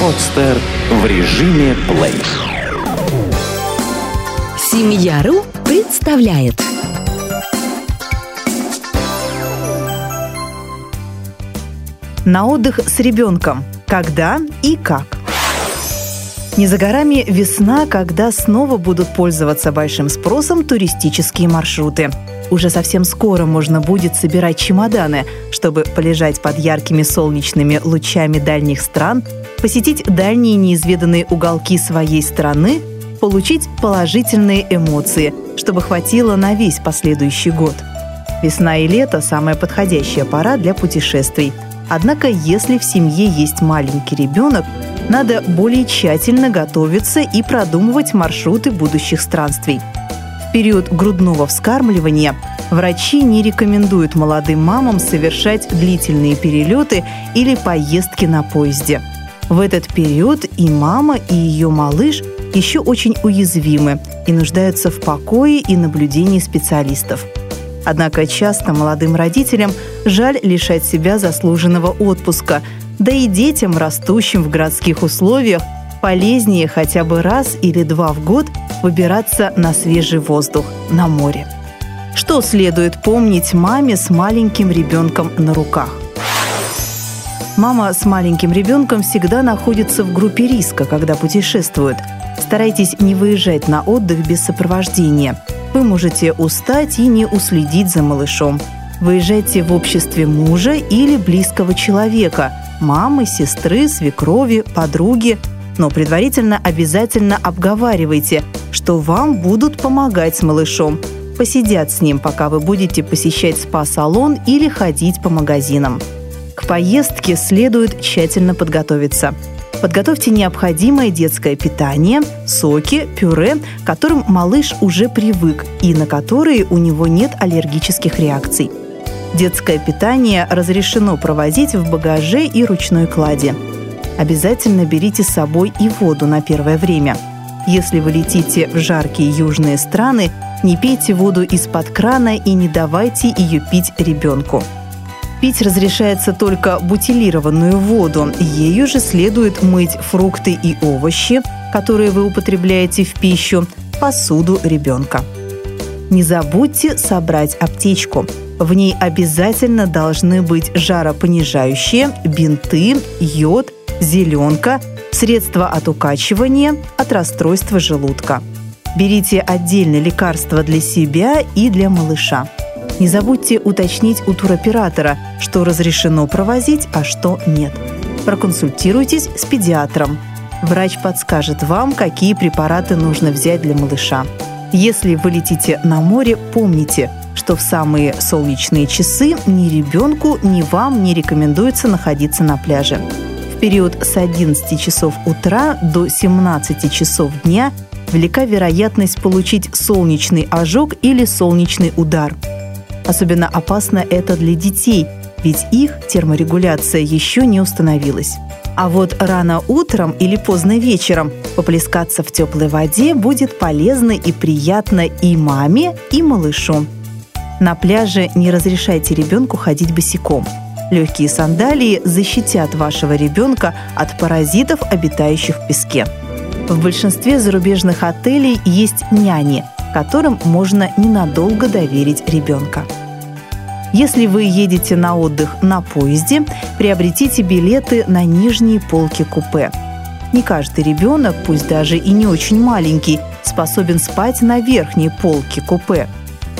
Подстер в режиме плей. Семья.ру представляет На отдых с ребенком. Когда и как? Не за горами весна, когда снова будут пользоваться большим спросом туристические маршруты. Уже совсем скоро можно будет собирать чемоданы, чтобы полежать под яркими солнечными лучами дальних стран, посетить дальние неизведанные уголки своей страны, получить положительные эмоции, чтобы хватило на весь последующий год. Весна и лето – самая подходящая пора для путешествий. Однако, если в семье есть маленький ребенок, надо более тщательно готовиться и продумывать маршруты будущих странствий. Период грудного вскармливания врачи не рекомендуют молодым мамам совершать длительные перелеты или поездки на поезде. В этот период и мама, и ее малыш еще очень уязвимы и нуждаются в покое и наблюдении специалистов. Однако часто молодым родителям жаль лишать себя заслуженного отпуска – да и детям, растущим в городских условиях, полезнее хотя бы раз или два в год выбираться на свежий воздух, на море. Что следует помнить маме с маленьким ребенком на руках? Мама с маленьким ребенком всегда находится в группе риска, когда путешествует. Старайтесь не выезжать на отдых без сопровождения. Вы можете устать и не уследить за малышом. Выезжайте в обществе мужа или близкого человека – мамы, сестры, свекрови, подруги. Но предварительно обязательно обговаривайте, что вам будут помогать с малышом. Посидят с ним, пока вы будете посещать спа-салон или ходить по магазинам. К поездке следует тщательно подготовиться. Подготовьте необходимое детское питание, соки, пюре, которым малыш уже привык и на которые у него нет аллергических реакций – Детское питание разрешено провозить в багаже и ручной кладе. Обязательно берите с собой и воду на первое время. Если вы летите в жаркие южные страны, не пейте воду из-под крана и не давайте ее пить ребенку. Пить разрешается только бутилированную воду. Ею же следует мыть фрукты и овощи, которые вы употребляете в пищу, посуду ребенка. Не забудьте собрать аптечку – в ней обязательно должны быть жаропонижающие, бинты, йод, зеленка, средства от укачивания, от расстройства желудка. Берите отдельно лекарства для себя и для малыша. Не забудьте уточнить у туроператора, что разрешено провозить, а что нет. Проконсультируйтесь с педиатром. Врач подскажет вам, какие препараты нужно взять для малыша. Если вы летите на море, помните – что в самые солнечные часы ни ребенку, ни вам не рекомендуется находиться на пляже. Период с 11 часов утра до 17 часов дня велика вероятность получить солнечный ожог или солнечный удар. Особенно опасно это для детей, ведь их терморегуляция еще не установилась. А вот рано утром или поздно вечером поплескаться в теплой воде будет полезно и приятно и маме, и малышу. На пляже не разрешайте ребенку ходить босиком. Легкие сандалии защитят вашего ребенка от паразитов, обитающих в песке. В большинстве зарубежных отелей есть няни, которым можно ненадолго доверить ребенка. Если вы едете на отдых на поезде, приобретите билеты на нижние полки купе. Не каждый ребенок, пусть даже и не очень маленький, способен спать на верхней полке купе –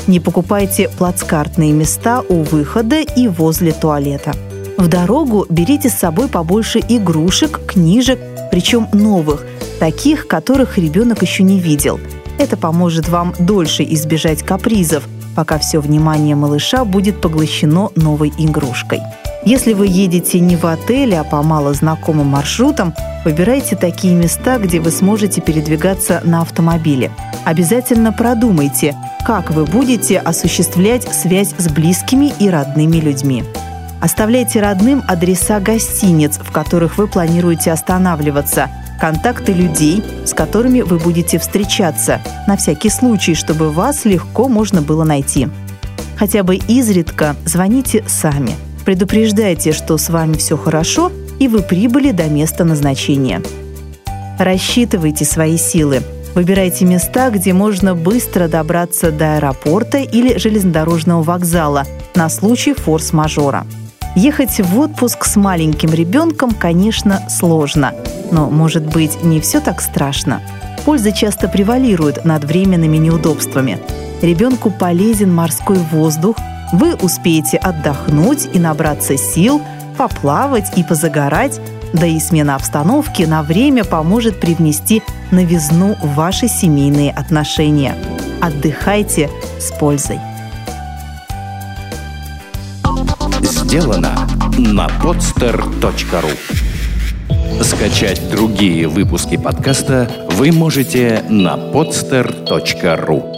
не покупайте плацкартные места у выхода и возле туалета. В дорогу берите с собой побольше игрушек, книжек, причем новых, таких, которых ребенок еще не видел. Это поможет вам дольше избежать капризов, пока все внимание малыша будет поглощено новой игрушкой. Если вы едете не в отеле, а по малознакомым маршрутам, выбирайте такие места, где вы сможете передвигаться на автомобиле. Обязательно продумайте, как вы будете осуществлять связь с близкими и родными людьми. Оставляйте родным адреса гостиниц, в которых вы планируете останавливаться, контакты людей, с которыми вы будете встречаться, на всякий случай, чтобы вас легко можно было найти. Хотя бы изредка звоните сами – Предупреждайте, что с вами все хорошо, и вы прибыли до места назначения. Рассчитывайте свои силы. Выбирайте места, где можно быстро добраться до аэропорта или железнодорожного вокзала на случай форс-мажора. Ехать в отпуск с маленьким ребенком, конечно, сложно, но, может быть, не все так страшно. Польза часто превалирует над временными неудобствами. Ребенку полезен морской воздух, вы успеете отдохнуть и набраться сил, поплавать и позагорать, да и смена обстановки на время поможет привнести новизну в ваши семейные отношения. Отдыхайте с пользой. Сделано на podster.ru Скачать другие выпуски подкаста вы можете на podster.ru